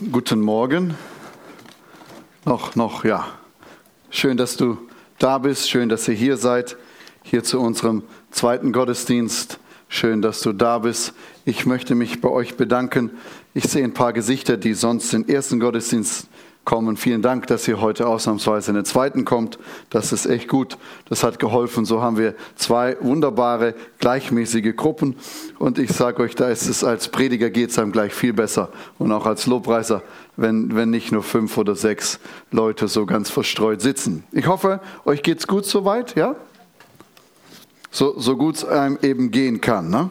Guten Morgen. Noch, noch, ja. Schön, dass du da bist. Schön, dass ihr hier seid. Hier zu unserem zweiten Gottesdienst. Schön, dass du da bist. Ich möchte mich bei euch bedanken. Ich sehe ein paar Gesichter, die sonst den ersten Gottesdienst kommen. Vielen Dank, dass ihr heute ausnahmsweise in den zweiten kommt. Das ist echt gut. Das hat geholfen. So haben wir zwei wunderbare, gleichmäßige Gruppen. Und ich sage euch, da ist es als Prediger geht es einem gleich viel besser. Und auch als Lobpreiser, wenn, wenn nicht nur fünf oder sechs Leute so ganz verstreut sitzen. Ich hoffe, euch geht's gut soweit, ja? So, so gut es einem eben gehen kann. Ne?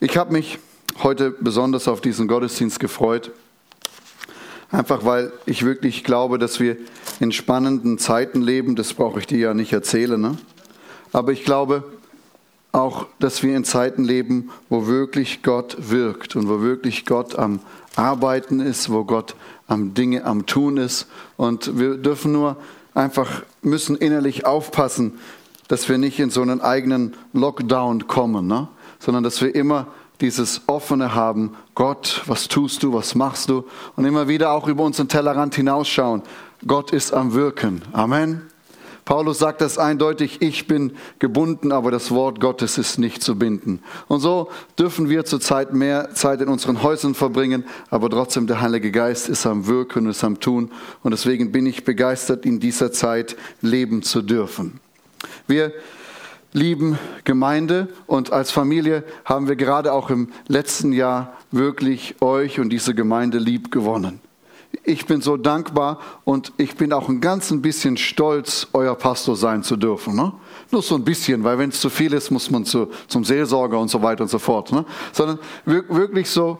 Ich habe mich heute besonders auf diesen Gottesdienst gefreut. Einfach weil ich wirklich glaube, dass wir in spannenden Zeiten leben. Das brauche ich dir ja nicht erzählen. Ne? Aber ich glaube auch, dass wir in Zeiten leben, wo wirklich Gott wirkt und wo wirklich Gott am Arbeiten ist, wo Gott am Dinge am Tun ist. Und wir dürfen nur einfach, müssen innerlich aufpassen, dass wir nicht in so einen eigenen Lockdown kommen, ne? sondern dass wir immer dieses offene haben, Gott, was tust du, was machst du? Und immer wieder auch über unseren Tellerrand hinausschauen. Gott ist am Wirken. Amen. Paulus sagt das eindeutig, ich bin gebunden, aber das Wort Gottes ist nicht zu binden. Und so dürfen wir zurzeit mehr Zeit in unseren Häusern verbringen, aber trotzdem der Heilige Geist ist am Wirken und ist am Tun. Und deswegen bin ich begeistert, in dieser Zeit leben zu dürfen. Wir lieben Gemeinde und als Familie haben wir gerade auch im letzten Jahr wirklich euch und diese Gemeinde lieb gewonnen. Ich bin so dankbar und ich bin auch ein ganz ein bisschen stolz, euer Pastor sein zu dürfen. Ne? Nur so ein bisschen, weil wenn es zu viel ist, muss man zu, zum Seelsorger und so weiter und so fort. Ne? Sondern wirklich so,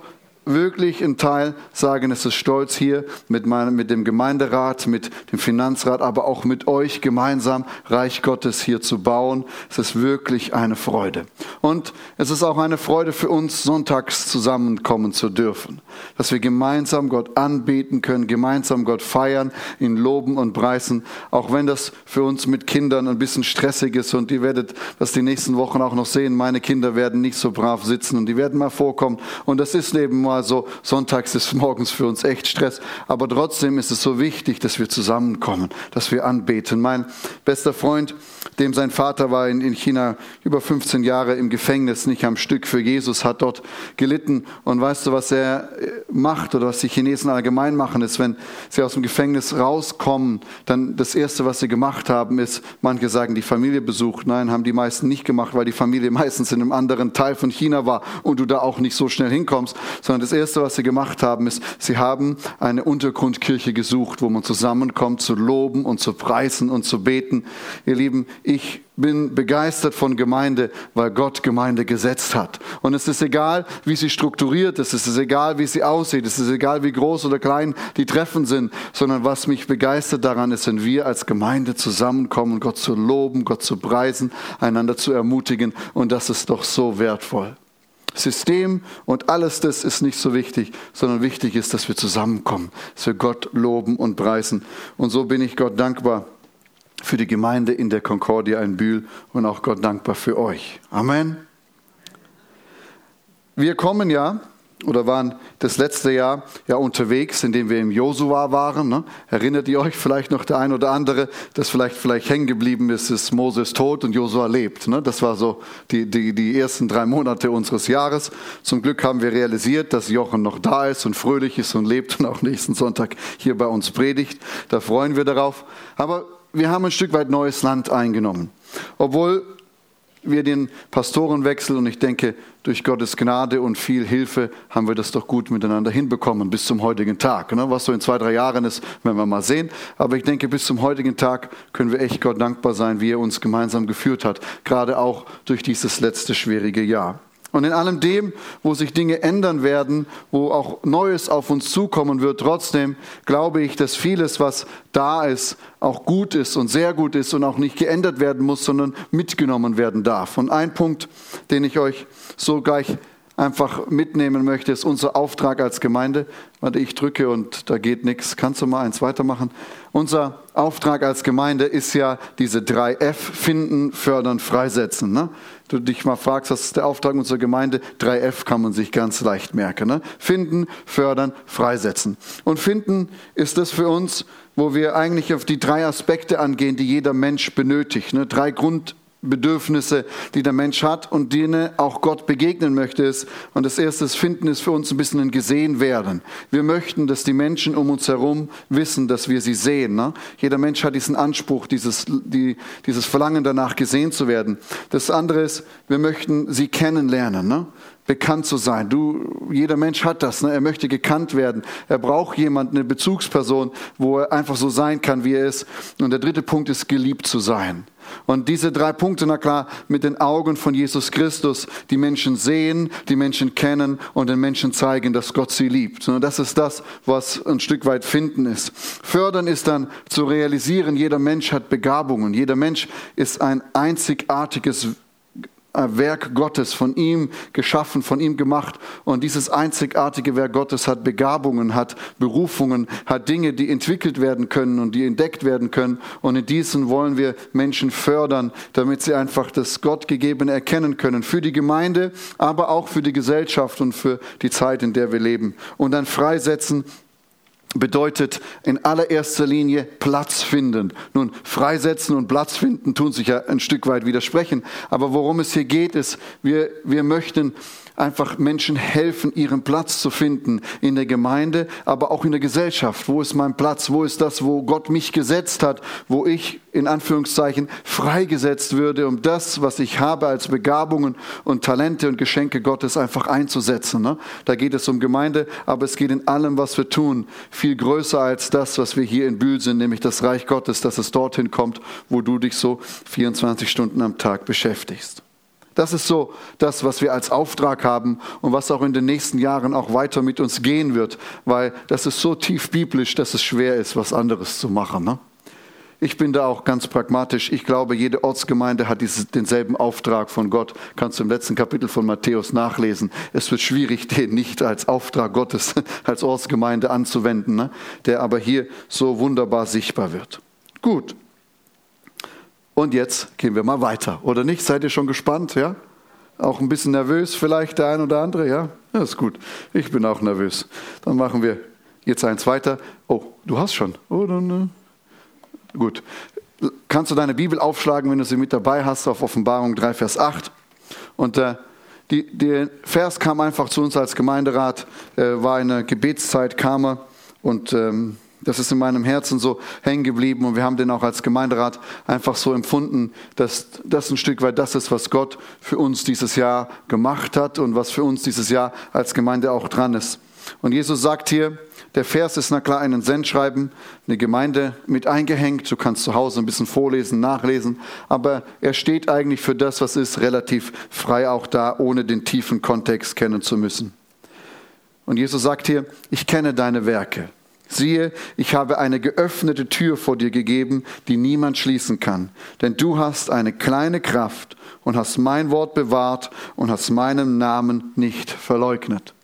wirklich ein Teil sagen, es ist stolz hier mit, meinem, mit dem Gemeinderat, mit dem Finanzrat, aber auch mit euch gemeinsam Reich Gottes hier zu bauen. Es ist wirklich eine Freude. Und es ist auch eine Freude für uns, sonntags zusammenkommen zu dürfen. Dass wir gemeinsam Gott anbeten können, gemeinsam Gott feiern, ihn loben und preisen. Auch wenn das für uns mit Kindern ein bisschen stressig ist und ihr werdet das die nächsten Wochen auch noch sehen. Meine Kinder werden nicht so brav sitzen und die werden mal vorkommen. Und das ist eben mal so, sonntags ist morgens für uns echt Stress. Aber trotzdem ist es so wichtig, dass wir zusammenkommen, dass wir anbeten. Mein bester Freund, dem sein Vater war in, in China über 15 Jahre im Gefängnis, nicht am Stück für Jesus, hat dort gelitten. Und weißt du, was er äh, macht oder was die Chinesen allgemein machen, ist, wenn sie aus dem Gefängnis rauskommen, dann das Erste, was sie gemacht haben, ist, manche sagen, die Familie besucht. Nein, haben die meisten nicht gemacht, weil die Familie meistens in einem anderen Teil von China war und du da auch nicht so schnell hinkommst, sondern das Erste, was sie gemacht haben, ist, sie haben eine Untergrundkirche gesucht, wo man zusammenkommt, zu loben und zu preisen und zu beten. Ihr Lieben, ich bin begeistert von Gemeinde, weil Gott Gemeinde gesetzt hat. Und es ist egal, wie sie strukturiert ist, es ist egal, wie sie aussieht, es ist egal, wie groß oder klein die Treffen sind, sondern was mich begeistert daran ist, wenn wir als Gemeinde zusammenkommen, Gott zu loben, Gott zu preisen, einander zu ermutigen. Und das ist doch so wertvoll. System und alles das ist nicht so wichtig, sondern wichtig ist, dass wir zusammenkommen, dass wir Gott loben und preisen. Und so bin ich Gott dankbar für die Gemeinde in der Concordia in Bühl und auch Gott dankbar für euch. Amen. Wir kommen ja oder waren das letzte Jahr ja unterwegs, indem wir im Josua waren. Ne? Erinnert ihr euch vielleicht noch der ein oder andere, dass vielleicht vielleicht hängen geblieben ist, ist Moses tot und Josua lebt. Ne? Das war so die, die, die ersten drei Monate unseres Jahres. Zum Glück haben wir realisiert, dass Jochen noch da ist und fröhlich ist und lebt und auch nächsten Sonntag hier bei uns predigt. Da freuen wir darauf. Aber wir haben ein Stück weit neues Land eingenommen. Obwohl wir den Pastorenwechsel und ich denke, durch Gottes Gnade und viel Hilfe haben wir das doch gut miteinander hinbekommen bis zum heutigen Tag. Ne? Was so in zwei, drei Jahren ist, werden wir mal sehen. Aber ich denke, bis zum heutigen Tag können wir echt Gott dankbar sein, wie er uns gemeinsam geführt hat. Gerade auch durch dieses letzte schwierige Jahr. Und in allem dem, wo sich Dinge ändern werden, wo auch Neues auf uns zukommen wird, trotzdem glaube ich, dass vieles, was da ist, auch gut ist und sehr gut ist und auch nicht geändert werden muss, sondern mitgenommen werden darf. Und ein Punkt, den ich euch so gleich einfach mitnehmen möchte, ist unser Auftrag als Gemeinde. Warte, ich drücke und da geht nichts. Kannst du mal eins weitermachen? Unser Auftrag als Gemeinde ist ja diese drei F, finden, fördern, freisetzen. Ne? Du dich mal fragst, was ist der Auftrag unserer Gemeinde? Drei F kann man sich ganz leicht merken. Ne? Finden, fördern, freisetzen. Und finden ist das für uns, wo wir eigentlich auf die drei Aspekte angehen, die jeder Mensch benötigt. Ne? Drei Grund Bedürfnisse, die der Mensch hat und denen auch Gott begegnen möchte. Ist. Und das erste ist, Finden ist für uns ein bisschen ein Gesehen werden. Wir möchten, dass die Menschen um uns herum wissen, dass wir sie sehen. Ne? Jeder Mensch hat diesen Anspruch, dieses, die, dieses Verlangen danach gesehen zu werden. Das andere ist, wir möchten sie kennenlernen. Ne? bekannt zu sein. Du, jeder Mensch hat das. Ne? Er möchte gekannt werden. Er braucht jemanden, eine Bezugsperson, wo er einfach so sein kann, wie er ist. Und der dritte Punkt ist, geliebt zu sein. Und diese drei Punkte, na klar, mit den Augen von Jesus Christus, die Menschen sehen, die Menschen kennen und den Menschen zeigen, dass Gott sie liebt. Das ist das, was ein Stück weit finden ist. Fördern ist dann zu realisieren, jeder Mensch hat Begabungen. Jeder Mensch ist ein einzigartiges Werk Gottes, von ihm geschaffen, von ihm gemacht. Und dieses einzigartige Werk Gottes hat Begabungen, hat Berufungen, hat Dinge, die entwickelt werden können und die entdeckt werden können. Und in diesen wollen wir Menschen fördern, damit sie einfach das Gottgegebene erkennen können. Für die Gemeinde, aber auch für die Gesellschaft und für die Zeit, in der wir leben. Und dann freisetzen bedeutet in allererster Linie Platz finden. Nun, freisetzen und Platz finden tun sich ja ein Stück weit widersprechen. Aber worum es hier geht, ist, wir, wir möchten einfach Menschen helfen, ihren Platz zu finden in der Gemeinde, aber auch in der Gesellschaft. Wo ist mein Platz? Wo ist das, wo Gott mich gesetzt hat, wo ich in Anführungszeichen freigesetzt würde, um das, was ich habe als Begabungen und Talente und Geschenke Gottes einfach einzusetzen. Ne? Da geht es um Gemeinde, aber es geht in allem, was wir tun, viel größer als das, was wir hier in Bühl sind, nämlich das Reich Gottes, dass es dorthin kommt, wo du dich so 24 Stunden am Tag beschäftigst. Das ist so das, was wir als Auftrag haben und was auch in den nächsten Jahren auch weiter mit uns gehen wird, weil das ist so tief biblisch, dass es schwer ist, was anderes zu machen. Ne? Ich bin da auch ganz pragmatisch. Ich glaube, jede Ortsgemeinde hat dieses, denselben Auftrag von Gott. Kannst du im letzten Kapitel von Matthäus nachlesen. Es wird schwierig, den nicht als Auftrag Gottes, als Ortsgemeinde anzuwenden, ne? der aber hier so wunderbar sichtbar wird. Gut, und jetzt gehen wir mal weiter, oder nicht? Seid ihr schon gespannt, ja? Auch ein bisschen nervös vielleicht der ein oder andere, ja? Das ist gut. Ich bin auch nervös. Dann machen wir jetzt eins weiter. Oh, du hast schon. Oh, dann, äh, gut. Kannst du deine Bibel aufschlagen, wenn du sie mit dabei hast, auf Offenbarung 3, Vers 8. Und äh, die, der Vers kam einfach zu uns als Gemeinderat, äh, war eine Gebetszeit, kam er und ähm, das ist in meinem Herzen so hängen geblieben und wir haben den auch als Gemeinderat einfach so empfunden, dass das ein Stück weit das ist, was Gott für uns dieses Jahr gemacht hat und was für uns dieses Jahr als Gemeinde auch dran ist. Und Jesus sagt hier, der Vers ist na klar ein Sendschreiben, eine Gemeinde mit eingehängt. Du kannst zu Hause ein bisschen vorlesen, nachlesen, aber er steht eigentlich für das, was ist, relativ frei auch da, ohne den tiefen Kontext kennen zu müssen. Und Jesus sagt hier, ich kenne deine Werke. Siehe, ich habe eine geöffnete Tür vor dir gegeben, die niemand schließen kann. Denn du hast eine kleine Kraft und hast mein Wort bewahrt und hast meinen Namen nicht verleugnet.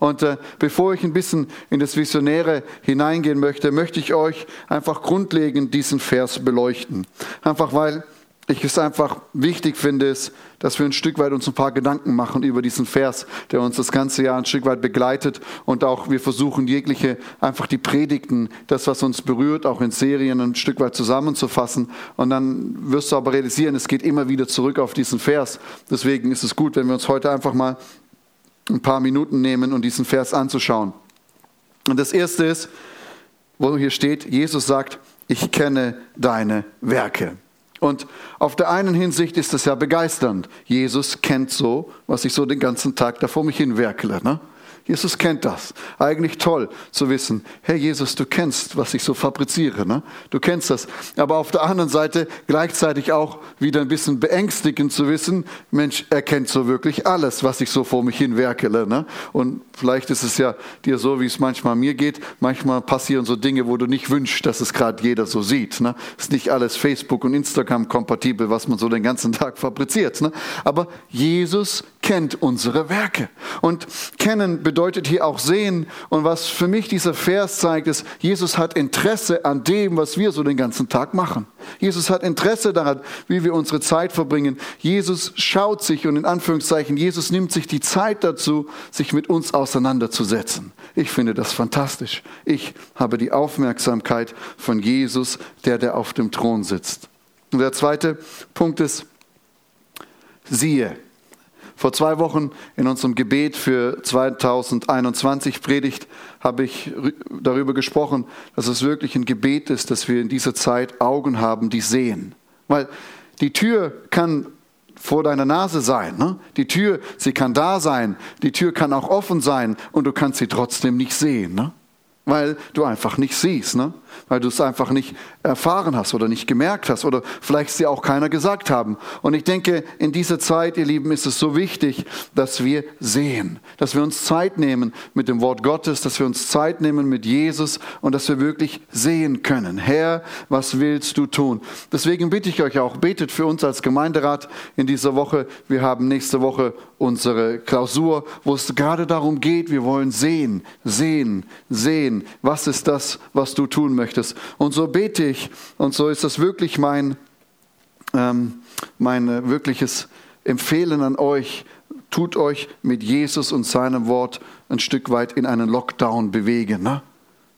Und äh, bevor ich ein bisschen in das Visionäre hineingehen möchte, möchte ich euch einfach grundlegend diesen Vers beleuchten. Einfach weil ich es einfach wichtig finde, ist, dass wir ein Stück weit uns ein paar Gedanken machen über diesen Vers, der uns das ganze Jahr ein Stück weit begleitet und auch wir versuchen jegliche, einfach die Predigten, das, was uns berührt, auch in Serien ein Stück weit zusammenzufassen. Und dann wirst du aber realisieren, es geht immer wieder zurück auf diesen Vers. Deswegen ist es gut, wenn wir uns heute einfach mal ein paar Minuten nehmen und diesen Vers anzuschauen. Und das erste ist, wo hier steht, Jesus sagt, ich kenne deine Werke. Und auf der einen Hinsicht ist es ja begeisternd. Jesus kennt so, was ich so den ganzen Tag da vor mich hin werkele. Ne? Jesus kennt das. Eigentlich toll zu wissen, Herr Jesus, du kennst, was ich so fabriziere. Ne? Du kennst das. Aber auf der anderen Seite gleichzeitig auch wieder ein bisschen beängstigend zu wissen, Mensch, er kennt so wirklich alles, was ich so vor mich hin werkele. Ne? Und vielleicht ist es ja dir so, wie es manchmal mir geht. Manchmal passieren so Dinge, wo du nicht wünschst, dass es gerade jeder so sieht. Ne? Ist nicht alles Facebook und Instagram kompatibel, was man so den ganzen Tag fabriziert. Ne? Aber Jesus kennt unsere Werke. Und kennen bedeutet hier auch sehen. Und was für mich dieser Vers zeigt, ist, Jesus hat Interesse an dem, was wir so den ganzen Tag machen. Jesus hat Interesse daran, wie wir unsere Zeit verbringen. Jesus schaut sich und in Anführungszeichen, Jesus nimmt sich die Zeit dazu, sich mit uns auseinanderzusetzen. Ich finde das fantastisch. Ich habe die Aufmerksamkeit von Jesus, der der auf dem Thron sitzt. Und der zweite Punkt ist, siehe. Vor zwei Wochen in unserem Gebet für 2021 Predigt habe ich darüber gesprochen, dass es wirklich ein Gebet ist, dass wir in dieser Zeit Augen haben, die sehen. Weil die Tür kann vor deiner Nase sein. Ne? Die Tür, sie kann da sein. Die Tür kann auch offen sein und du kannst sie trotzdem nicht sehen. Ne? Weil du einfach nicht siehst. Ne? Weil du es einfach nicht erfahren hast oder nicht gemerkt hast oder vielleicht es dir auch keiner gesagt haben. Und ich denke, in dieser Zeit, ihr Lieben, ist es so wichtig, dass wir sehen, dass wir uns Zeit nehmen mit dem Wort Gottes, dass wir uns Zeit nehmen mit Jesus und dass wir wirklich sehen können. Herr, was willst du tun? Deswegen bitte ich euch auch, betet für uns als Gemeinderat in dieser Woche. Wir haben nächste Woche unsere Klausur, wo es gerade darum geht, wir wollen sehen, sehen, sehen. Was ist das, was du tun möchtest? Möchtest. Und so bete ich und so ist das wirklich mein, ähm, mein äh, wirkliches Empfehlen an euch. Tut euch mit Jesus und seinem Wort ein Stück weit in einen Lockdown bewegen. Ne?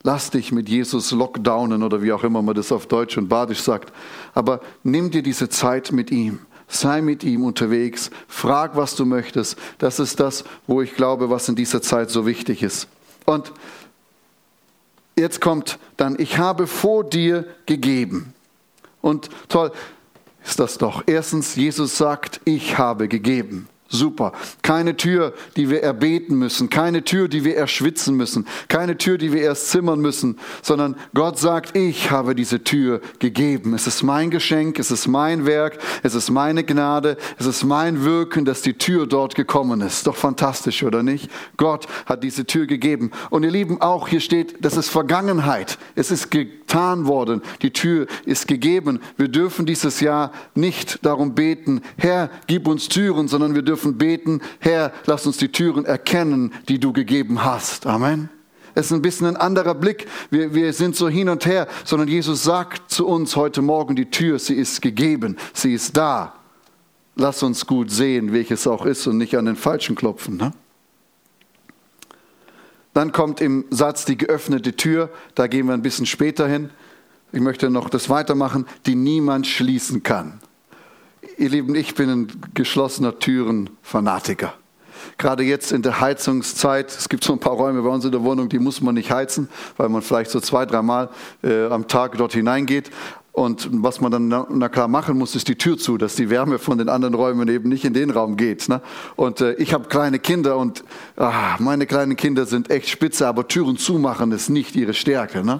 Lass dich mit Jesus lockdownen oder wie auch immer man das auf Deutsch und Badisch sagt. Aber nimm dir diese Zeit mit ihm. Sei mit ihm unterwegs. Frag, was du möchtest. Das ist das, wo ich glaube, was in dieser Zeit so wichtig ist. Und jetzt kommt dann, ich habe vor dir gegeben. Und toll ist das doch. Erstens, Jesus sagt, ich habe gegeben. Super. Keine Tür, die wir erbeten müssen, keine Tür, die wir erschwitzen müssen, keine Tür, die wir erst zimmern müssen, sondern Gott sagt, ich habe diese Tür gegeben. Es ist mein Geschenk, es ist mein Werk, es ist meine Gnade, es ist mein Wirken, dass die Tür dort gekommen ist. Doch fantastisch, oder nicht? Gott hat diese Tür gegeben. Und ihr Lieben, auch hier steht, das ist Vergangenheit. Es ist getan worden. Die Tür ist gegeben. Wir dürfen dieses Jahr nicht darum beten, Herr, gib uns Türen, sondern wir dürfen dürfen beten, Herr, lass uns die Türen erkennen, die du gegeben hast. Amen. Es ist ein bisschen ein anderer Blick. Wir, wir sind so hin und her, sondern Jesus sagt zu uns heute Morgen, die Tür, sie ist gegeben, sie ist da. Lass uns gut sehen, welches auch ist und nicht an den Falschen klopfen. Ne? Dann kommt im Satz die geöffnete Tür, da gehen wir ein bisschen später hin. Ich möchte noch das weitermachen, die niemand schließen kann. Ihr Lieben, ich bin ein geschlossener Türen-Fanatiker. Gerade jetzt in der Heizungszeit, es gibt so ein paar Räume bei uns in der Wohnung, die muss man nicht heizen, weil man vielleicht so zwei, dreimal äh, am Tag dort hineingeht. Und was man dann na klar machen muss, ist die Tür zu, dass die Wärme von den anderen Räumen eben nicht in den Raum geht. Ne? Und äh, ich habe kleine Kinder und ah, meine kleinen Kinder sind echt spitze, aber Türen zumachen ist nicht ihre Stärke. Ne?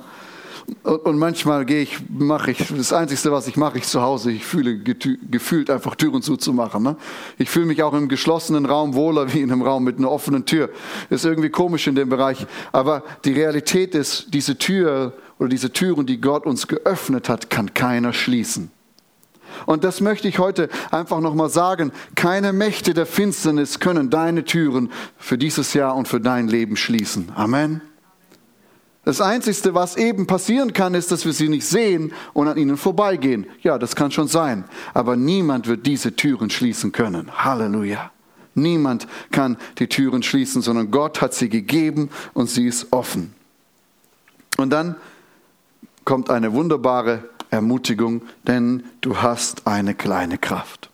Und manchmal gehe ich, mache ich, das Einzige, was ich mache, ich zu Hause, ich fühle gefühlt einfach Türen zuzumachen. Ne? Ich fühle mich auch im geschlossenen Raum wohler wie in einem Raum mit einer offenen Tür. Ist irgendwie komisch in dem Bereich. Aber die Realität ist, diese Tür oder diese Türen, die Gott uns geöffnet hat, kann keiner schließen. Und das möchte ich heute einfach nochmal sagen. Keine Mächte der Finsternis können deine Türen für dieses Jahr und für dein Leben schließen. Amen. Das Einzige, was eben passieren kann, ist, dass wir sie nicht sehen und an ihnen vorbeigehen. Ja, das kann schon sein. Aber niemand wird diese Türen schließen können. Halleluja. Niemand kann die Türen schließen, sondern Gott hat sie gegeben und sie ist offen. Und dann kommt eine wunderbare Ermutigung, denn du hast eine kleine Kraft.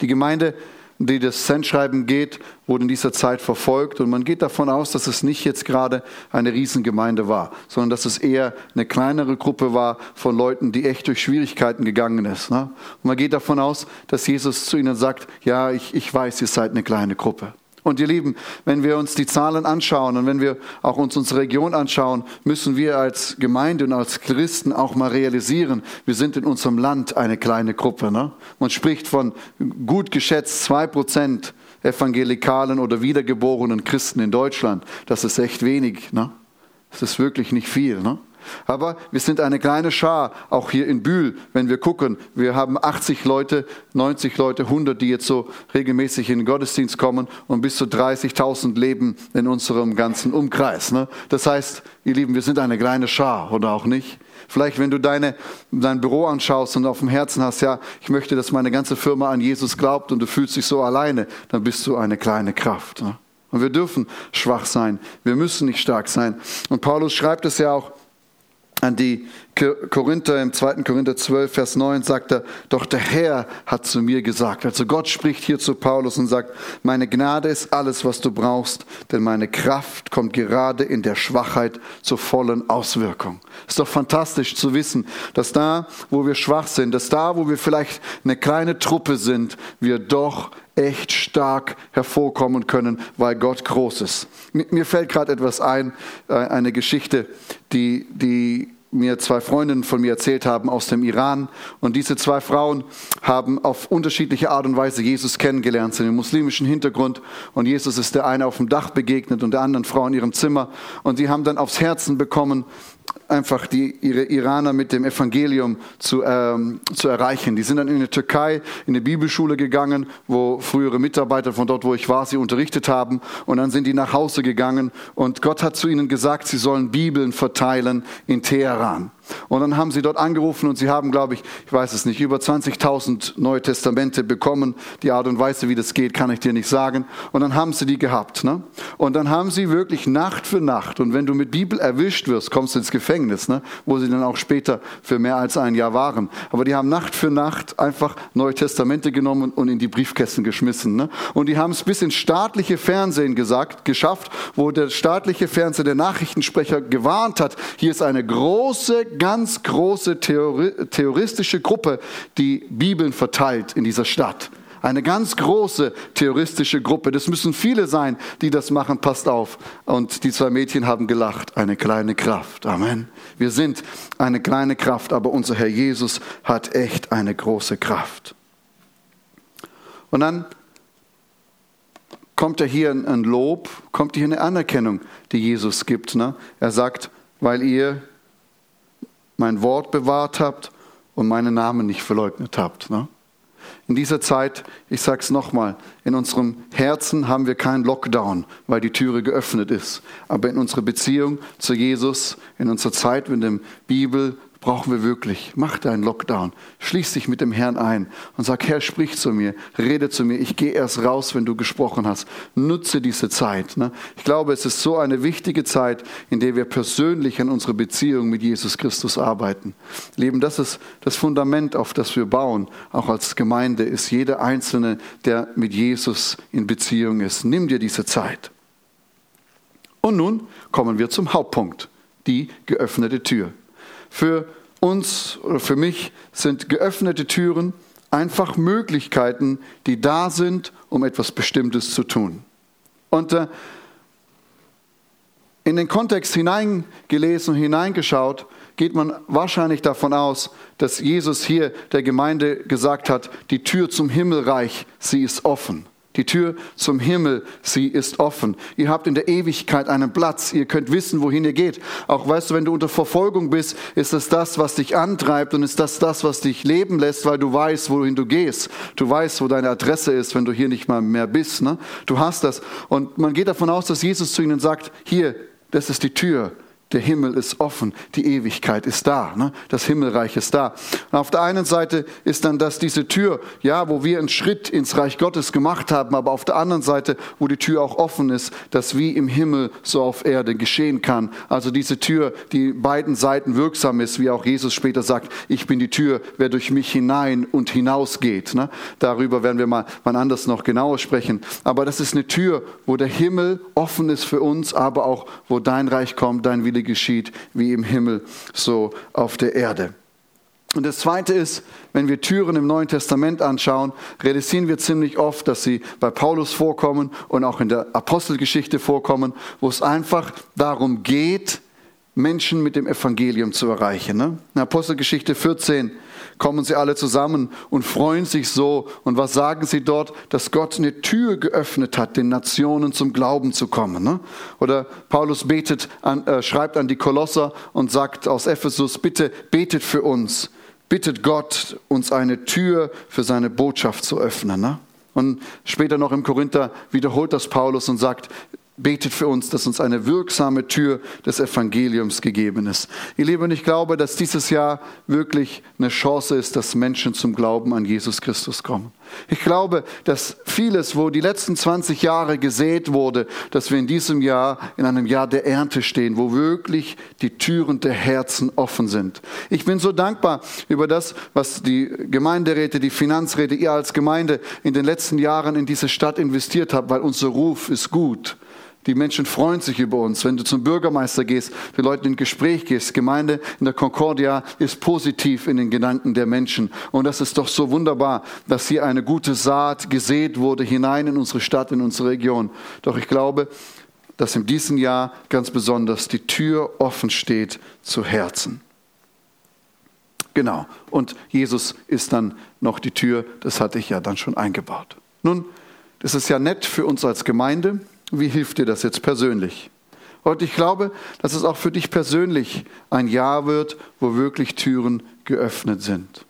Die Gemeinde die das Sendschreiben geht, wurde in dieser Zeit verfolgt. Und man geht davon aus, dass es nicht jetzt gerade eine Riesengemeinde war, sondern dass es eher eine kleinere Gruppe war von Leuten, die echt durch Schwierigkeiten gegangen ist. Ne? Und man geht davon aus, dass Jesus zu ihnen sagt, ja, ich, ich weiß, ihr seid eine kleine Gruppe. Und ihr Lieben, wenn wir uns die Zahlen anschauen und wenn wir auch uns unsere Region anschauen, müssen wir als Gemeinde und als Christen auch mal realisieren, wir sind in unserem Land eine kleine Gruppe. Ne? Man spricht von gut geschätzt zwei Prozent evangelikalen oder wiedergeborenen Christen in Deutschland. Das ist echt wenig. Ne? Das ist wirklich nicht viel. Ne? Aber wir sind eine kleine Schar, auch hier in Bühl, wenn wir gucken. Wir haben 80 Leute, 90 Leute, 100, die jetzt so regelmäßig in den Gottesdienst kommen und bis zu 30.000 leben in unserem ganzen Umkreis. Ne? Das heißt, ihr Lieben, wir sind eine kleine Schar oder auch nicht. Vielleicht, wenn du deine, dein Büro anschaust und auf dem Herzen hast, ja, ich möchte, dass meine ganze Firma an Jesus glaubt und du fühlst dich so alleine, dann bist du eine kleine Kraft. Ne? Und wir dürfen schwach sein. Wir müssen nicht stark sein. Und Paulus schreibt es ja auch an die Korinther im 2. Korinther 12, Vers 9 sagt er, doch der Herr hat zu mir gesagt. Also Gott spricht hier zu Paulus und sagt, meine Gnade ist alles, was du brauchst, denn meine Kraft kommt gerade in der Schwachheit zur vollen Auswirkung. Ist doch fantastisch zu wissen, dass da, wo wir schwach sind, dass da, wo wir vielleicht eine kleine Truppe sind, wir doch echt stark hervorkommen können, weil Gott groß ist. Mir fällt gerade etwas ein, äh, eine Geschichte, die, die mir zwei Freundinnen von mir erzählt haben aus dem Iran. Und diese zwei Frauen haben auf unterschiedliche Art und Weise Jesus kennengelernt, sind im muslimischen Hintergrund. Und Jesus ist der eine auf dem Dach begegnet und der anderen Frau in ihrem Zimmer. Und sie haben dann aufs Herzen bekommen, einfach die, ihre Iraner mit dem Evangelium zu, ähm, zu erreichen. Die sind dann in die Türkei, in eine Bibelschule gegangen, wo frühere Mitarbeiter von dort, wo ich war, sie unterrichtet haben. Und dann sind die nach Hause gegangen und Gott hat zu ihnen gesagt, sie sollen Bibeln verteilen in Teheran. Und dann haben sie dort angerufen und sie haben, glaube ich, ich weiß es nicht, über 20.000 Neue Testamente bekommen. Die Art und Weise, wie das geht, kann ich dir nicht sagen. Und dann haben sie die gehabt. Ne? Und dann haben sie wirklich Nacht für Nacht. Und wenn du mit Bibel erwischt wirst, kommst du ins Gefängnis, ne? wo sie dann auch später für mehr als ein Jahr waren. Aber die haben Nacht für Nacht einfach Neue Testamente genommen und in die Briefkästen geschmissen. Ne? Und die haben es bis ins staatliche Fernsehen gesagt, geschafft, wo der staatliche Fernseher, der Nachrichtensprecher gewarnt hat, hier ist eine große ganz große Theori theoristische Gruppe, die Bibeln verteilt in dieser Stadt. Eine ganz große theoristische Gruppe. Das müssen viele sein, die das machen. Passt auf. Und die zwei Mädchen haben gelacht. Eine kleine Kraft. Amen. Wir sind eine kleine Kraft, aber unser Herr Jesus hat echt eine große Kraft. Und dann kommt er hier ein Lob, kommt hier eine Anerkennung, die Jesus gibt. Ne? Er sagt, weil ihr mein Wort bewahrt habt und meinen Namen nicht verleugnet habt. Ne? In dieser Zeit, ich sage es nochmal, in unserem Herzen haben wir keinen Lockdown, weil die Türe geöffnet ist. Aber in unserer Beziehung zu Jesus, in unserer Zeit mit dem Bibel, brauchen wir wirklich. Mach deinen Lockdown. Schließ dich mit dem Herrn ein und sag, Herr, sprich zu mir, rede zu mir. Ich gehe erst raus, wenn du gesprochen hast. Nutze diese Zeit. Ne? Ich glaube, es ist so eine wichtige Zeit, in der wir persönlich an unserer Beziehung mit Jesus Christus arbeiten. Leben, das ist das Fundament, auf das wir bauen. Auch als Gemeinde ist jeder Einzelne, der mit Jesus in Beziehung ist. Nimm dir diese Zeit. Und nun kommen wir zum Hauptpunkt, die geöffnete Tür. Für uns oder für mich sind geöffnete Türen einfach Möglichkeiten, die da sind, um etwas Bestimmtes zu tun. Und äh, in den Kontext hineingelesen und hineingeschaut, geht man wahrscheinlich davon aus, dass Jesus hier der Gemeinde gesagt hat, die Tür zum Himmelreich, sie ist offen. Die Tür zum Himmel, sie ist offen. Ihr habt in der Ewigkeit einen Platz. Ihr könnt wissen, wohin ihr geht. Auch weißt du, wenn du unter Verfolgung bist, ist es das, was dich antreibt und ist das das, was dich leben lässt, weil du weißt, wohin du gehst. Du weißt, wo deine Adresse ist, wenn du hier nicht mal mehr bist. Ne? Du hast das. Und man geht davon aus, dass Jesus zu ihnen sagt, hier, das ist die Tür der Himmel ist offen, die Ewigkeit ist da, ne? das Himmelreich ist da. Und auf der einen Seite ist dann das diese Tür, ja, wo wir einen Schritt ins Reich Gottes gemacht haben, aber auf der anderen Seite, wo die Tür auch offen ist, dass wie im Himmel so auf Erde geschehen kann. Also diese Tür, die beiden Seiten wirksam ist, wie auch Jesus später sagt, ich bin die Tür, wer durch mich hinein und hinausgeht. Ne? Darüber werden wir mal wann anders noch genauer sprechen. Aber das ist eine Tür, wo der Himmel offen ist für uns, aber auch wo dein Reich kommt, dein Wille Wille geschieht, wie im Himmel, so auf der Erde. Und das Zweite ist, wenn wir Türen im Neuen Testament anschauen, realisieren wir ziemlich oft, dass sie bei Paulus vorkommen und auch in der Apostelgeschichte vorkommen, wo es einfach darum geht, Menschen mit dem Evangelium zu erreichen. Ne? In Apostelgeschichte 14 kommen sie alle zusammen und freuen sich so. Und was sagen sie dort? Dass Gott eine Tür geöffnet hat, den Nationen zum Glauben zu kommen. Ne? Oder Paulus betet an, äh, schreibt an die Kolosser und sagt aus Ephesus, bitte betet für uns. Bittet Gott, uns eine Tür für seine Botschaft zu öffnen. Ne? Und später noch im Korinther wiederholt das Paulus und sagt, betet für uns, dass uns eine wirksame Tür des Evangeliums gegeben ist. Ihr Lieben, ich glaube, dass dieses Jahr wirklich eine Chance ist, dass Menschen zum Glauben an Jesus Christus kommen. Ich glaube, dass vieles, wo die letzten 20 Jahre gesät wurde, dass wir in diesem Jahr in einem Jahr der Ernte stehen, wo wirklich die Türen der Herzen offen sind. Ich bin so dankbar über das, was die Gemeinderäte, die Finanzräte, ihr als Gemeinde in den letzten Jahren in diese Stadt investiert habt, weil unser Ruf ist gut. Die Menschen freuen sich über uns. Wenn du zum Bürgermeister gehst, die Leute in Gespräch gehst, Gemeinde in der Concordia ist positiv in den Gedanken der Menschen. Und das ist doch so wunderbar, dass hier eine gute Saat gesät wurde hinein in unsere Stadt, in unsere Region. Doch ich glaube, dass in diesem Jahr ganz besonders die Tür offen steht zu Herzen. Genau. Und Jesus ist dann noch die Tür, das hatte ich ja dann schon eingebaut. Nun, das ist ja nett für uns als Gemeinde. Wie hilft dir das jetzt persönlich? Und ich glaube, dass es auch für dich persönlich ein Jahr wird, wo wirklich Türen geöffnet sind.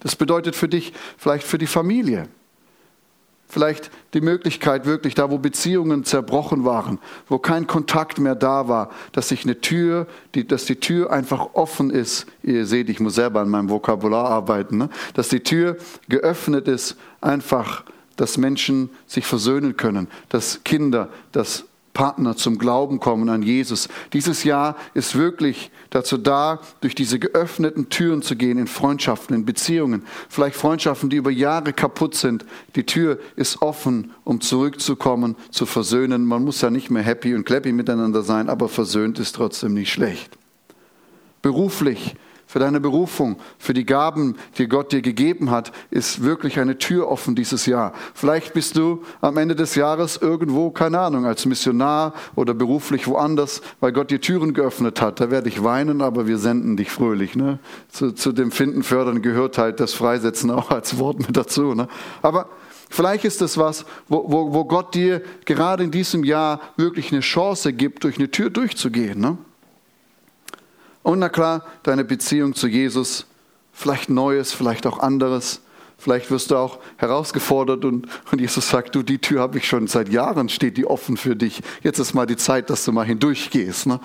Das bedeutet für dich vielleicht für die Familie. Vielleicht die Möglichkeit wirklich da, wo Beziehungen zerbrochen waren, wo kein Kontakt mehr da war, dass sich eine Tür, die, dass die Tür einfach offen ist. Ihr seht, ich muss selber an meinem Vokabular arbeiten, ne? dass die Tür geöffnet ist, einfach dass Menschen sich versöhnen können, dass Kinder, dass Partner zum Glauben kommen an Jesus. Dieses Jahr ist wirklich dazu da, durch diese geöffneten Türen zu gehen in Freundschaften, in Beziehungen. Vielleicht Freundschaften, die über Jahre kaputt sind. Die Tür ist offen, um zurückzukommen, zu versöhnen. Man muss ja nicht mehr happy und clappy miteinander sein, aber versöhnt ist trotzdem nicht schlecht. Beruflich für deine Berufung, für die Gaben, die Gott dir gegeben hat, ist wirklich eine Tür offen dieses Jahr. Vielleicht bist du am Ende des Jahres irgendwo, keine Ahnung, als Missionar oder beruflich woanders, weil Gott dir Türen geöffnet hat. Da werde ich weinen, aber wir senden dich fröhlich. Ne? Zu, zu dem Finden, Fördern gehört halt das Freisetzen auch als Wort mit dazu. Ne? Aber Vielleicht ist es was, wo, wo, wo Gott dir gerade in diesem Jahr wirklich eine Chance gibt, durch eine Tür durchzugehen. Ne? Und na klar, deine Beziehung zu Jesus, vielleicht Neues, vielleicht auch anderes. Vielleicht wirst du auch herausgefordert und, und Jesus sagt, du, die Tür habe ich schon seit Jahren, steht die offen für dich. Jetzt ist mal die Zeit, dass du mal hindurchgehst. Ne?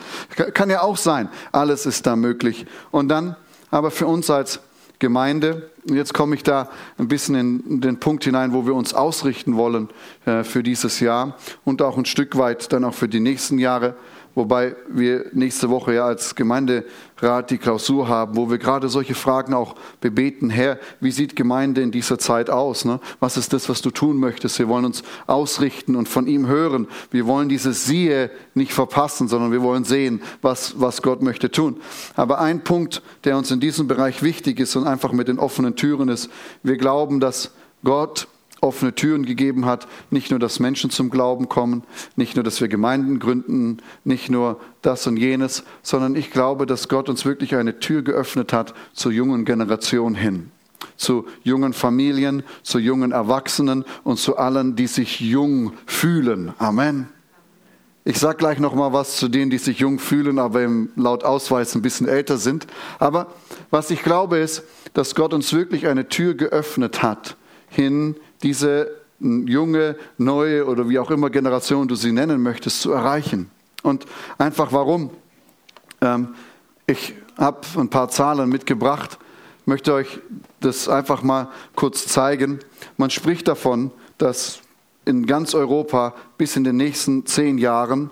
Kann ja auch sein. Alles ist da möglich. Und dann, aber für uns als Gemeinde, jetzt komme ich da ein bisschen in den Punkt hinein, wo wir uns ausrichten wollen äh, für dieses Jahr und auch ein Stück weit dann auch für die nächsten Jahre wobei wir nächste Woche ja als Gemeinderat die Klausur haben, wo wir gerade solche Fragen auch bebeten. Herr, wie sieht Gemeinde in dieser Zeit aus? Ne? Was ist das, was du tun möchtest? Wir wollen uns ausrichten und von ihm hören. Wir wollen dieses Siehe nicht verpassen, sondern wir wollen sehen, was, was Gott möchte tun. Aber ein Punkt, der uns in diesem Bereich wichtig ist und einfach mit den offenen Türen ist, wir glauben, dass Gott offene Türen gegeben hat. Nicht nur, dass Menschen zum Glauben kommen, nicht nur, dass wir Gemeinden gründen, nicht nur das und jenes, sondern ich glaube, dass Gott uns wirklich eine Tür geöffnet hat zur jungen Generation hin. Zu jungen Familien, zu jungen Erwachsenen und zu allen, die sich jung fühlen. Amen. Ich sage gleich noch mal was zu denen, die sich jung fühlen, aber laut Ausweis ein bisschen älter sind. Aber was ich glaube ist, dass Gott uns wirklich eine Tür geöffnet hat hin diese junge, neue oder wie auch immer Generation du sie nennen möchtest, zu erreichen. Und einfach warum? Ähm, ich habe ein paar Zahlen mitgebracht, möchte euch das einfach mal kurz zeigen. Man spricht davon, dass in ganz Europa bis in den nächsten zehn Jahren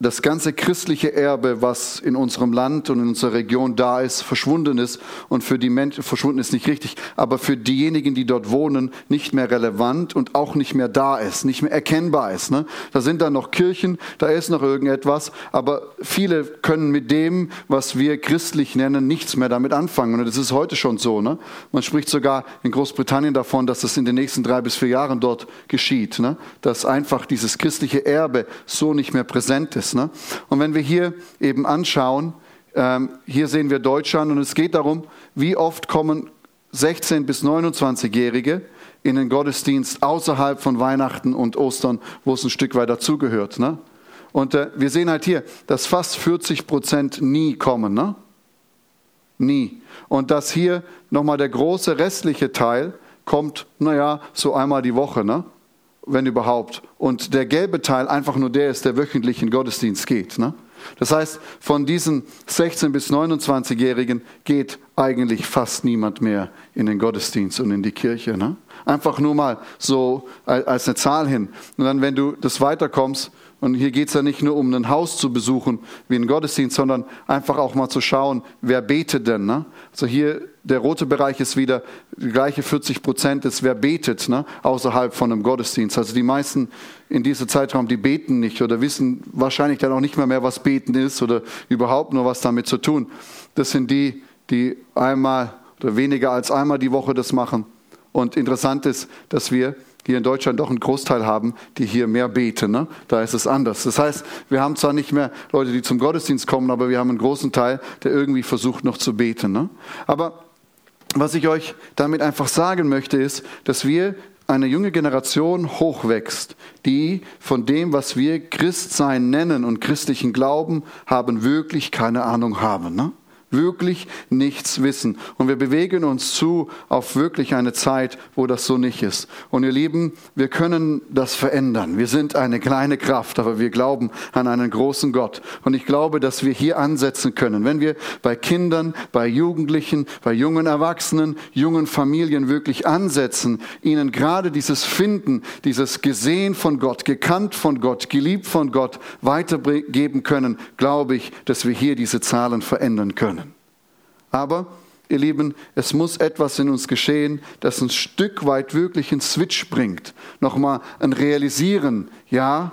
das ganze christliche Erbe, was in unserem Land und in unserer Region da ist, verschwunden ist und für die Menschen, verschwunden ist nicht richtig, aber für diejenigen, die dort wohnen, nicht mehr relevant und auch nicht mehr da ist, nicht mehr erkennbar ist. Ne? Da sind dann noch Kirchen, da ist noch irgendetwas, aber viele können mit dem, was wir christlich nennen, nichts mehr damit anfangen. Und das ist heute schon so. Ne? Man spricht sogar in Großbritannien davon, dass das in den nächsten drei bis vier Jahren dort geschieht, ne? dass einfach dieses christliche Erbe so nicht mehr präsent ist. Ist. Ne? Und wenn wir hier eben anschauen, ähm, hier sehen wir Deutschland und es geht darum, wie oft kommen 16 bis 29-Jährige in den Gottesdienst außerhalb von Weihnachten und Ostern, wo es ein Stück weit dazugehört. Ne? Und äh, wir sehen halt hier, dass fast 40 Prozent nie kommen. Ne? Nie. Und dass hier nochmal der große restliche Teil kommt, naja, so einmal die Woche, ne? Wenn überhaupt. Und der gelbe Teil einfach nur der ist, der wöchentlich in Gottesdienst geht. Ne? Das heißt, von diesen 16- bis 29-Jährigen geht eigentlich fast niemand mehr in den Gottesdienst und in die Kirche. Ne? Einfach nur mal so als eine Zahl hin. Und dann, wenn du das weiterkommst, und hier geht es ja nicht nur um ein Haus zu besuchen wie ein Gottesdienst, sondern einfach auch mal zu schauen, wer betet denn. Ne? Also hier der rote Bereich ist wieder die gleiche 40 Prozent ist, wer betet ne? außerhalb von einem Gottesdienst. Also die meisten in diesem Zeitraum, die beten nicht oder wissen wahrscheinlich dann auch nicht mehr mehr, was beten ist oder überhaupt nur was damit zu tun. Das sind die, die einmal oder weniger als einmal die Woche das machen. Und interessant ist, dass wir hier in Deutschland doch einen Großteil haben, die hier mehr beten. Ne? Da ist es anders. Das heißt, wir haben zwar nicht mehr Leute, die zum Gottesdienst kommen, aber wir haben einen großen Teil, der irgendwie versucht noch zu beten. Ne? Aber was ich euch damit einfach sagen möchte, ist, dass wir eine junge Generation hochwächst, die von dem, was wir Christsein nennen und christlichen Glauben haben, wirklich keine Ahnung haben. Ne? Wirklich nichts wissen. Und wir bewegen uns zu auf wirklich eine Zeit, wo das so nicht ist. Und ihr Lieben, wir können das verändern. Wir sind eine kleine Kraft, aber wir glauben an einen großen Gott. Und ich glaube, dass wir hier ansetzen können. Wenn wir bei Kindern, bei Jugendlichen, bei jungen Erwachsenen, jungen Familien wirklich ansetzen, ihnen gerade dieses Finden, dieses Gesehen von Gott, gekannt von Gott, geliebt von Gott weitergeben können, glaube ich, dass wir hier diese Zahlen verändern können. Aber, ihr Lieben, es muss etwas in uns geschehen, das ein Stück weit wirklich einen Switch bringt. Nochmal ein Realisieren, ja,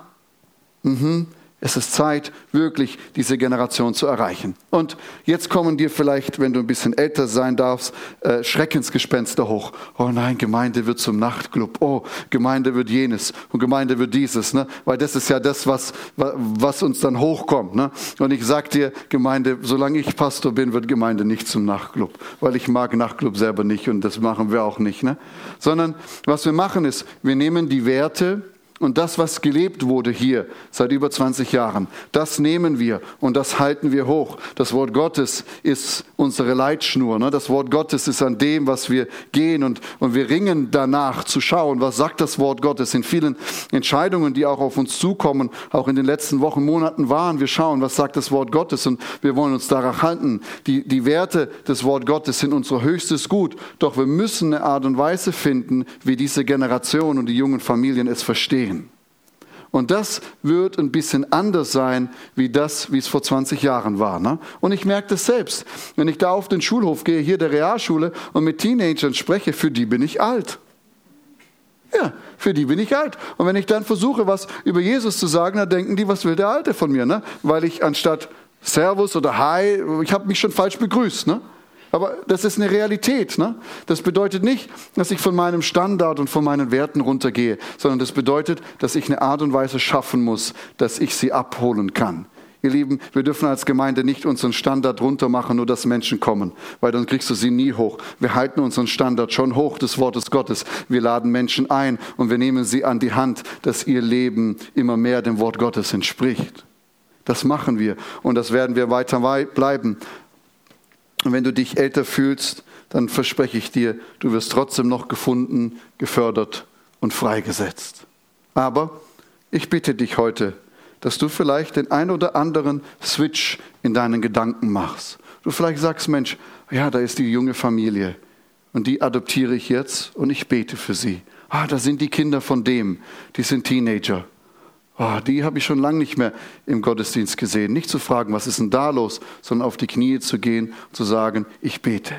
mhm, es ist Zeit, wirklich diese Generation zu erreichen. Und jetzt kommen dir vielleicht, wenn du ein bisschen älter sein darfst, äh, Schreckensgespenster hoch. Oh nein, Gemeinde wird zum Nachtclub. Oh, Gemeinde wird jenes und Gemeinde wird dieses. Ne? Weil das ist ja das, was, was uns dann hochkommt. Ne? Und ich sag dir, Gemeinde, solange ich Pastor bin, wird Gemeinde nicht zum Nachtclub. Weil ich mag Nachtclub selber nicht und das machen wir auch nicht. Ne? Sondern was wir machen ist, wir nehmen die Werte, und das, was gelebt wurde hier seit über 20 Jahren, das nehmen wir und das halten wir hoch. Das Wort Gottes ist unsere Leitschnur. Ne? Das Wort Gottes ist an dem, was wir gehen und, und wir ringen danach zu schauen, was sagt das Wort Gottes. In vielen Entscheidungen, die auch auf uns zukommen, auch in den letzten Wochen, Monaten waren, wir schauen, was sagt das Wort Gottes und wir wollen uns daran halten. Die, die Werte des Wort Gottes sind unser höchstes Gut, doch wir müssen eine Art und Weise finden, wie diese Generation und die jungen Familien es verstehen. Und das wird ein bisschen anders sein, wie das, wie es vor 20 Jahren war. Ne? Und ich merke das selbst. Wenn ich da auf den Schulhof gehe, hier der Realschule, und mit Teenagern spreche, für die bin ich alt. Ja, für die bin ich alt. Und wenn ich dann versuche, was über Jesus zu sagen, dann denken die, was will der Alte von mir? Ne? Weil ich anstatt Servus oder Hi, ich habe mich schon falsch begrüßt. Ne? Aber das ist eine Realität. Ne? Das bedeutet nicht, dass ich von meinem Standard und von meinen Werten runtergehe, sondern das bedeutet, dass ich eine Art und Weise schaffen muss, dass ich sie abholen kann. Ihr Lieben, wir dürfen als Gemeinde nicht unseren Standard runter machen, nur dass Menschen kommen, weil dann kriegst du sie nie hoch. Wir halten unseren Standard schon hoch des Wortes Gottes. Wir laden Menschen ein und wir nehmen sie an die Hand, dass ihr Leben immer mehr dem Wort Gottes entspricht. Das machen wir und das werden wir weiter bleiben. Und wenn du dich älter fühlst, dann verspreche ich dir, du wirst trotzdem noch gefunden, gefördert und freigesetzt. Aber ich bitte dich heute, dass du vielleicht den ein oder anderen Switch in deinen Gedanken machst. Du vielleicht sagst, Mensch, ja, da ist die junge Familie und die adoptiere ich jetzt und ich bete für sie. Ah, da sind die Kinder von dem, die sind Teenager. Oh, die habe ich schon lange nicht mehr im Gottesdienst gesehen. Nicht zu fragen, was ist denn da los, sondern auf die Knie zu gehen und zu sagen, ich bete.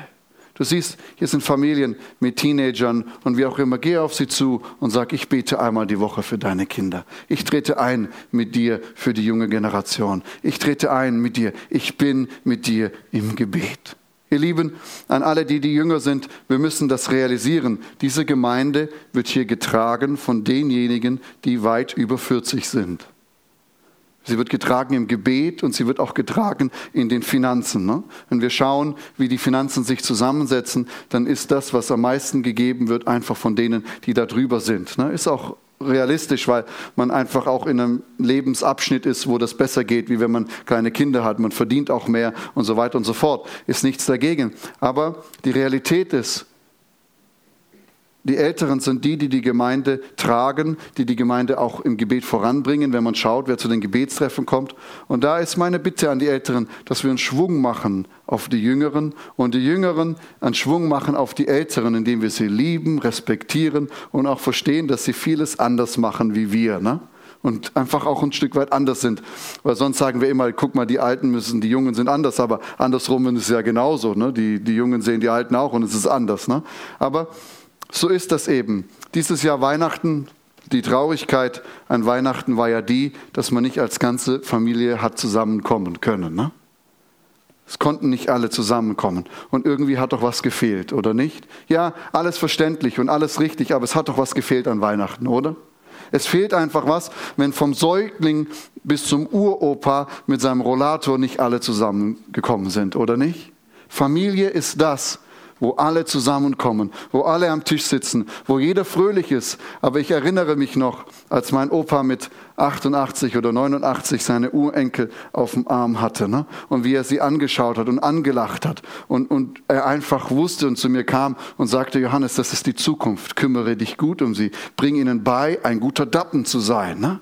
Du siehst, hier sind Familien mit Teenagern und wie auch immer. Geh auf sie zu und sag, ich bete einmal die Woche für deine Kinder. Ich trete ein mit dir für die junge Generation. Ich trete ein mit dir. Ich bin mit dir im Gebet. Ihr Lieben, an alle, die die Jünger sind, wir müssen das realisieren. Diese Gemeinde wird hier getragen von denjenigen, die weit über 40 sind. Sie wird getragen im Gebet und sie wird auch getragen in den Finanzen. Ne? Wenn wir schauen, wie die Finanzen sich zusammensetzen, dann ist das, was am meisten gegeben wird, einfach von denen, die da drüber sind. Ne? Ist auch realistisch, weil man einfach auch in einem Lebensabschnitt ist, wo das besser geht, wie wenn man kleine Kinder hat. Man verdient auch mehr und so weiter und so fort. Ist nichts dagegen. Aber die Realität ist, die Älteren sind die, die die Gemeinde tragen, die die Gemeinde auch im Gebet voranbringen, wenn man schaut, wer zu den Gebetstreffen kommt. Und da ist meine Bitte an die Älteren, dass wir einen Schwung machen auf die Jüngeren und die Jüngeren einen Schwung machen auf die Älteren, indem wir sie lieben, respektieren und auch verstehen, dass sie vieles anders machen wie wir. Ne? und einfach auch ein Stück weit anders sind. Weil sonst sagen wir immer, guck mal, die Alten müssen, die Jungen sind anders, aber andersrum ist es ja genauso. Ne? Die, die Jungen sehen die Alten auch und es ist anders. Ne? Aber so ist das eben. Dieses Jahr Weihnachten, die Traurigkeit an Weihnachten war ja die, dass man nicht als ganze Familie hat zusammenkommen können. Ne? Es konnten nicht alle zusammenkommen. Und irgendwie hat doch was gefehlt, oder nicht? Ja, alles verständlich und alles richtig, aber es hat doch was gefehlt an Weihnachten, oder? Es fehlt einfach was, wenn vom Säugling bis zum Uropa mit seinem Rollator nicht alle zusammengekommen sind, oder nicht? Familie ist das, wo alle zusammenkommen, wo alle am Tisch sitzen, wo jeder fröhlich ist. Aber ich erinnere mich noch, als mein Opa mit 88 oder 89 seine Urenkel auf dem Arm hatte ne? und wie er sie angeschaut hat und angelacht hat und, und er einfach wusste und zu mir kam und sagte, Johannes, das ist die Zukunft, kümmere dich gut um sie, bring ihnen bei, ein guter Dappen zu sein. Ne?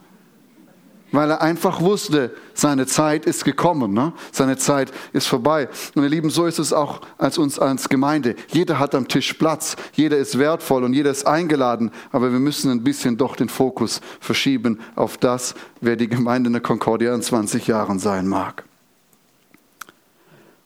Weil er einfach wusste, seine Zeit ist gekommen, ne? seine Zeit ist vorbei. Und ihr Lieben, so ist es auch als uns als Gemeinde. Jeder hat am Tisch Platz, jeder ist wertvoll und jeder ist eingeladen, aber wir müssen ein bisschen doch den Fokus verschieben auf das, wer die Gemeinde in der Concordia in 20 Jahren sein mag.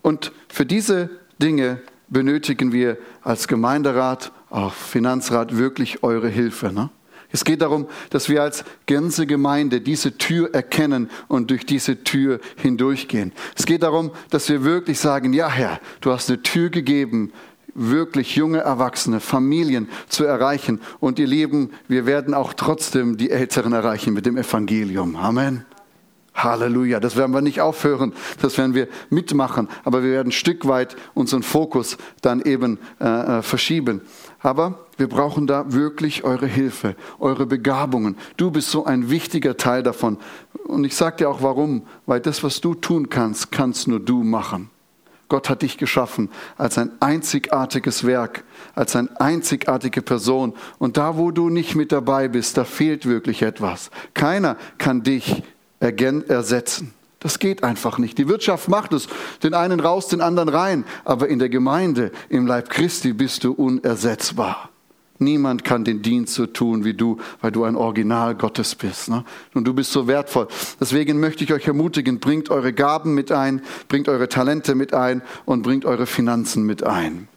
Und für diese Dinge benötigen wir als Gemeinderat, auch Finanzrat wirklich eure Hilfe. Ne? Es geht darum, dass wir als ganze Gemeinde diese Tür erkennen und durch diese Tür hindurchgehen. Es geht darum, dass wir wirklich sagen, ja Herr, du hast eine Tür gegeben, wirklich junge Erwachsene, Familien zu erreichen. Und ihr Lieben, wir werden auch trotzdem die Älteren erreichen mit dem Evangelium. Amen. Halleluja, das werden wir nicht aufhören, das werden wir mitmachen, aber wir werden ein Stück weit unseren Fokus dann eben äh, äh verschieben. Aber wir brauchen da wirklich eure Hilfe, eure Begabungen. Du bist so ein wichtiger Teil davon. Und ich sage dir auch warum, weil das, was du tun kannst, kannst nur du machen. Gott hat dich geschaffen als ein einzigartiges Werk, als eine einzigartige Person. Und da, wo du nicht mit dabei bist, da fehlt wirklich etwas. Keiner kann dich ersetzen. Das geht einfach nicht. Die Wirtschaft macht es, den einen raus, den anderen rein. Aber in der Gemeinde, im Leib Christi bist du unersetzbar. Niemand kann den Dienst so tun wie du, weil du ein Original Gottes bist. Ne? Und du bist so wertvoll. Deswegen möchte ich euch ermutigen, bringt eure Gaben mit ein, bringt eure Talente mit ein und bringt eure Finanzen mit ein.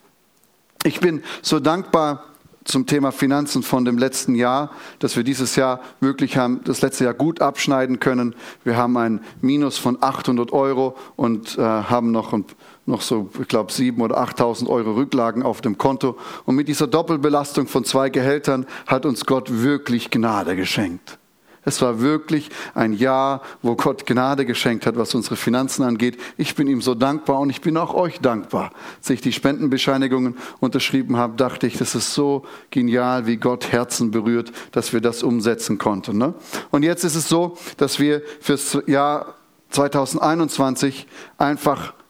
Ich bin so dankbar zum Thema Finanzen von dem letzten Jahr, dass wir dieses Jahr wirklich haben, das letzte Jahr gut abschneiden können. Wir haben ein Minus von 800 Euro und äh, haben noch, noch so, ich glaube, 7.000 oder 8.000 Euro Rücklagen auf dem Konto. Und mit dieser Doppelbelastung von zwei Gehältern hat uns Gott wirklich Gnade geschenkt. Es war wirklich ein Jahr, wo Gott Gnade geschenkt hat, was unsere Finanzen angeht. Ich bin ihm so dankbar und ich bin auch euch dankbar. Als ich die Spendenbescheinigungen unterschrieben habe, dachte ich, das ist so genial, wie Gott Herzen berührt, dass wir das umsetzen konnten. Ne? Und jetzt ist es so, dass wir fürs Jahr 2021 einfach ein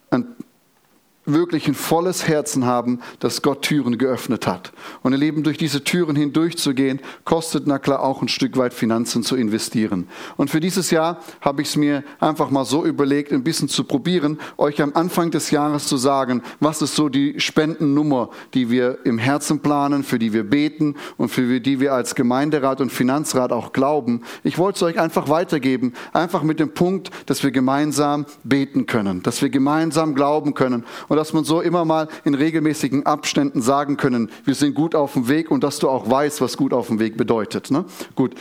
wirklich ein volles Herzen haben, dass Gott Türen geöffnet hat. Und ihr Leben durch diese Türen hindurchzugehen, kostet na klar auch ein Stück weit Finanzen zu investieren. Und für dieses Jahr habe ich es mir einfach mal so überlegt, ein bisschen zu probieren, euch am Anfang des Jahres zu sagen, was ist so die Spendennummer, die wir im Herzen planen, für die wir beten und für die wir als Gemeinderat und Finanzrat auch glauben. Ich wollte es euch einfach weitergeben, einfach mit dem Punkt, dass wir gemeinsam beten können, dass wir gemeinsam glauben können und dass man so immer mal in regelmäßigen Abständen sagen können, wir sind gut auf dem Weg und dass du auch weißt, was gut auf dem Weg bedeutet. Ne? Gut.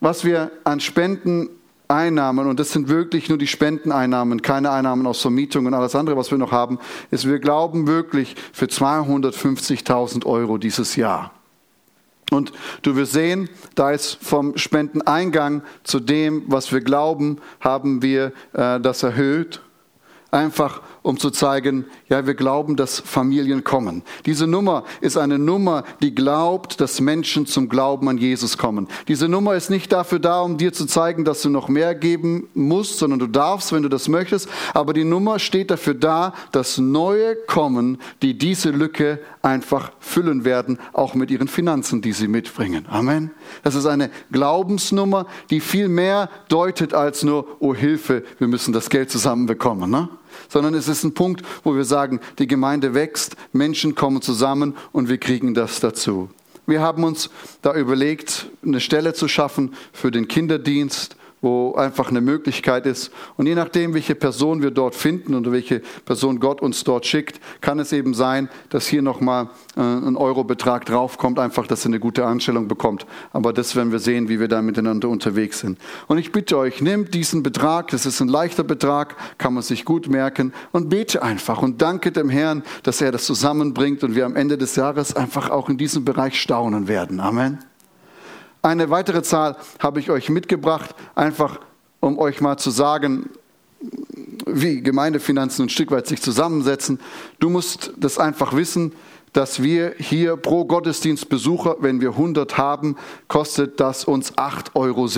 Was wir an Spenden Einnahmen, und das sind wirklich nur die Spendeneinnahmen, keine Einnahmen aus Vermietung und alles andere, was wir noch haben, ist, wir glauben wirklich für 250.000 Euro dieses Jahr. Und du wirst sehen, da ist vom Spendeneingang zu dem, was wir glauben, haben wir äh, das erhöht. Einfach um zu zeigen, ja, wir glauben, dass Familien kommen. Diese Nummer ist eine Nummer, die glaubt, dass Menschen zum Glauben an Jesus kommen. Diese Nummer ist nicht dafür da, um dir zu zeigen, dass du noch mehr geben musst, sondern du darfst, wenn du das möchtest. Aber die Nummer steht dafür da, dass neue kommen, die diese Lücke einfach füllen werden, auch mit ihren Finanzen, die sie mitbringen. Amen. Das ist eine Glaubensnummer, die viel mehr deutet als nur, oh Hilfe, wir müssen das Geld zusammenbekommen. Ne? Sondern es ist ein Punkt, wo wir sagen, die Gemeinde wächst, Menschen kommen zusammen und wir kriegen das dazu. Wir haben uns da überlegt, eine Stelle zu schaffen für den Kinderdienst wo einfach eine Möglichkeit ist. Und je nachdem, welche Person wir dort finden oder welche Person Gott uns dort schickt, kann es eben sein, dass hier nochmal äh, ein Eurobetrag draufkommt, einfach, dass ihr eine gute Anstellung bekommt. Aber das werden wir sehen, wie wir da miteinander unterwegs sind. Und ich bitte euch, nehmt diesen Betrag, das ist ein leichter Betrag, kann man sich gut merken und bete einfach und danke dem Herrn, dass er das zusammenbringt und wir am Ende des Jahres einfach auch in diesem Bereich staunen werden. Amen. Eine weitere Zahl habe ich euch mitgebracht, einfach um euch mal zu sagen, wie Gemeindefinanzen ein Stück weit sich zusammensetzen. Du musst das einfach wissen, dass wir hier pro Gottesdienstbesucher, wenn wir 100 haben, kostet das uns 8,70 Euro.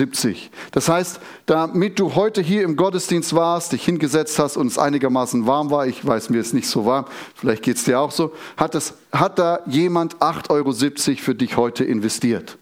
Das heißt, damit du heute hier im Gottesdienst warst, dich hingesetzt hast und es einigermaßen warm war, ich weiß, mir ist nicht so warm, vielleicht geht es dir auch so, hat, es, hat da jemand 8,70 Euro für dich heute investiert.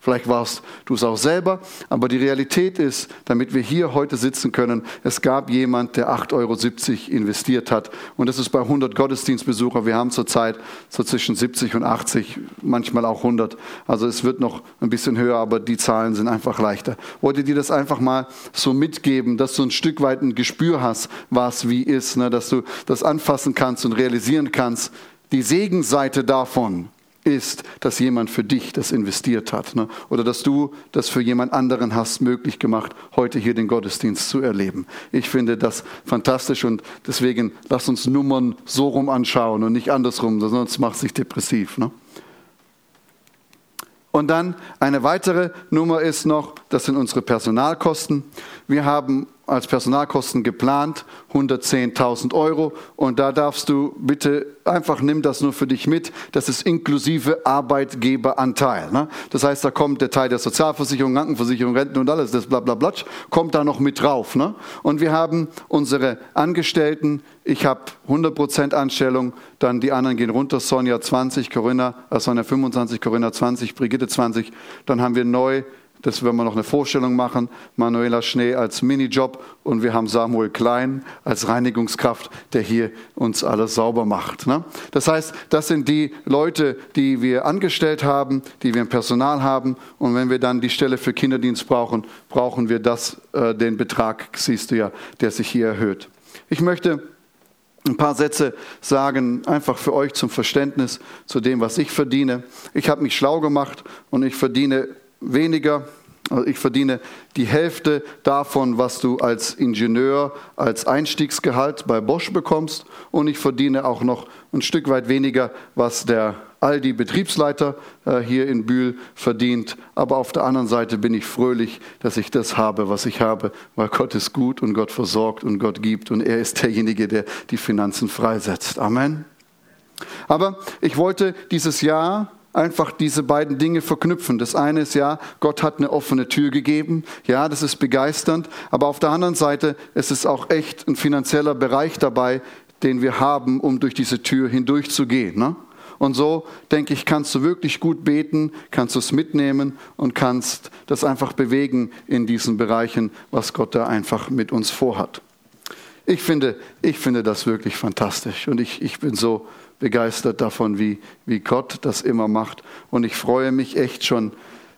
Vielleicht warst du es auch selber, aber die Realität ist, damit wir hier heute sitzen können, es gab jemand, der 8,70 Euro investiert hat. Und das ist bei 100 Gottesdienstbesucher. Wir haben zurzeit so zwischen 70 und 80, manchmal auch 100. Also es wird noch ein bisschen höher, aber die Zahlen sind einfach leichter. Wollte dir das einfach mal so mitgeben, dass du ein Stück weit ein Gespür hast, was wie ist, ne? dass du das anfassen kannst und realisieren kannst. Die Gegenseite davon, ist, dass jemand für dich das investiert hat. Ne? Oder dass du das für jemand anderen hast möglich gemacht, heute hier den Gottesdienst zu erleben. Ich finde das fantastisch und deswegen lass uns Nummern so rum anschauen und nicht andersrum, sonst macht sich depressiv. Ne? Und dann eine weitere Nummer ist noch, das sind unsere Personalkosten. Wir haben als Personalkosten geplant, 110.000 Euro. Und da darfst du bitte einfach nimm das nur für dich mit. Das ist inklusive Arbeitgeberanteil. Ne? Das heißt, da kommt der Teil der Sozialversicherung, Krankenversicherung, Renten und alles, das bla bla bla, kommt da noch mit drauf. Ne? Und wir haben unsere Angestellten, ich habe 100% Anstellung, dann die anderen gehen runter, Sonja 20, Corinna, äh Sonja 25, Corinna 20, Brigitte 20. Dann haben wir neu das werden wir noch eine Vorstellung machen. Manuela Schnee als Minijob und wir haben Samuel Klein als Reinigungskraft, der hier uns alles sauber macht. Ne? Das heißt, das sind die Leute, die wir angestellt haben, die wir im Personal haben. Und wenn wir dann die Stelle für Kinderdienst brauchen, brauchen wir das, äh, den Betrag, siehst du ja, der sich hier erhöht. Ich möchte ein paar Sätze sagen, einfach für euch zum Verständnis zu dem, was ich verdiene. Ich habe mich schlau gemacht und ich verdiene weniger. Also ich verdiene die Hälfte davon, was du als Ingenieur, als Einstiegsgehalt bei Bosch bekommst. Und ich verdiene auch noch ein Stück weit weniger, was der Aldi-Betriebsleiter äh, hier in Bühl verdient. Aber auf der anderen Seite bin ich fröhlich, dass ich das habe, was ich habe, weil Gott ist gut und Gott versorgt und Gott gibt. Und er ist derjenige, der die Finanzen freisetzt. Amen. Aber ich wollte dieses Jahr einfach diese beiden Dinge verknüpfen. Das eine ist ja, Gott hat eine offene Tür gegeben. Ja, das ist begeisternd. Aber auf der anderen Seite ist es auch echt ein finanzieller Bereich dabei, den wir haben, um durch diese Tür hindurchzugehen. Ne? Und so, denke ich, kannst du wirklich gut beten, kannst du es mitnehmen und kannst das einfach bewegen in diesen Bereichen, was Gott da einfach mit uns vorhat. Ich finde, ich finde das wirklich fantastisch und ich, ich bin so begeistert davon, wie, wie Gott das immer macht. Und ich freue mich echt schon,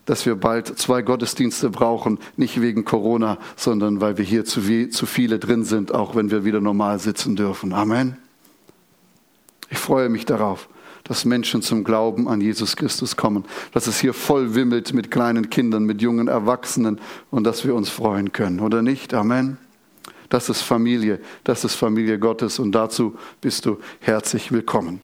dass wir bald zwei Gottesdienste brauchen, nicht wegen Corona, sondern weil wir hier zu, zu viele drin sind, auch wenn wir wieder normal sitzen dürfen. Amen. Ich freue mich darauf, dass Menschen zum Glauben an Jesus Christus kommen, dass es hier voll wimmelt mit kleinen Kindern, mit jungen Erwachsenen und dass wir uns freuen können, oder nicht? Amen. Das ist Familie, das ist Familie Gottes und dazu bist du herzlich willkommen.